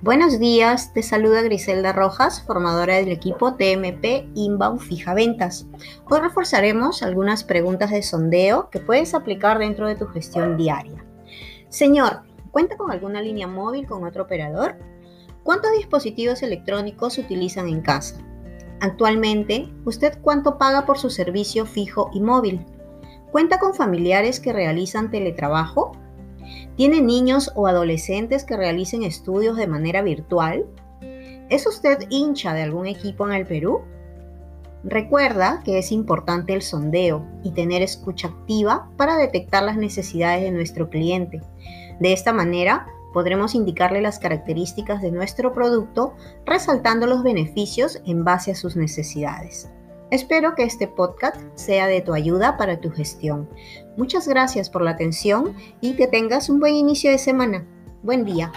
Buenos días, te saluda Griselda Rojas, formadora del equipo TMP Inbound Fija Ventas. Hoy reforzaremos algunas preguntas de sondeo que puedes aplicar dentro de tu gestión diaria. Señor, ¿cuenta con alguna línea móvil con otro operador? ¿Cuántos dispositivos electrónicos utilizan en casa? Actualmente, ¿usted cuánto paga por su servicio fijo y móvil? ¿Cuenta con familiares que realizan teletrabajo? ¿Tiene niños o adolescentes que realicen estudios de manera virtual? ¿Es usted hincha de algún equipo en el Perú? Recuerda que es importante el sondeo y tener escucha activa para detectar las necesidades de nuestro cliente. De esta manera, podremos indicarle las características de nuestro producto, resaltando los beneficios en base a sus necesidades. Espero que este podcast sea de tu ayuda para tu gestión. Muchas gracias por la atención y que tengas un buen inicio de semana. Buen día.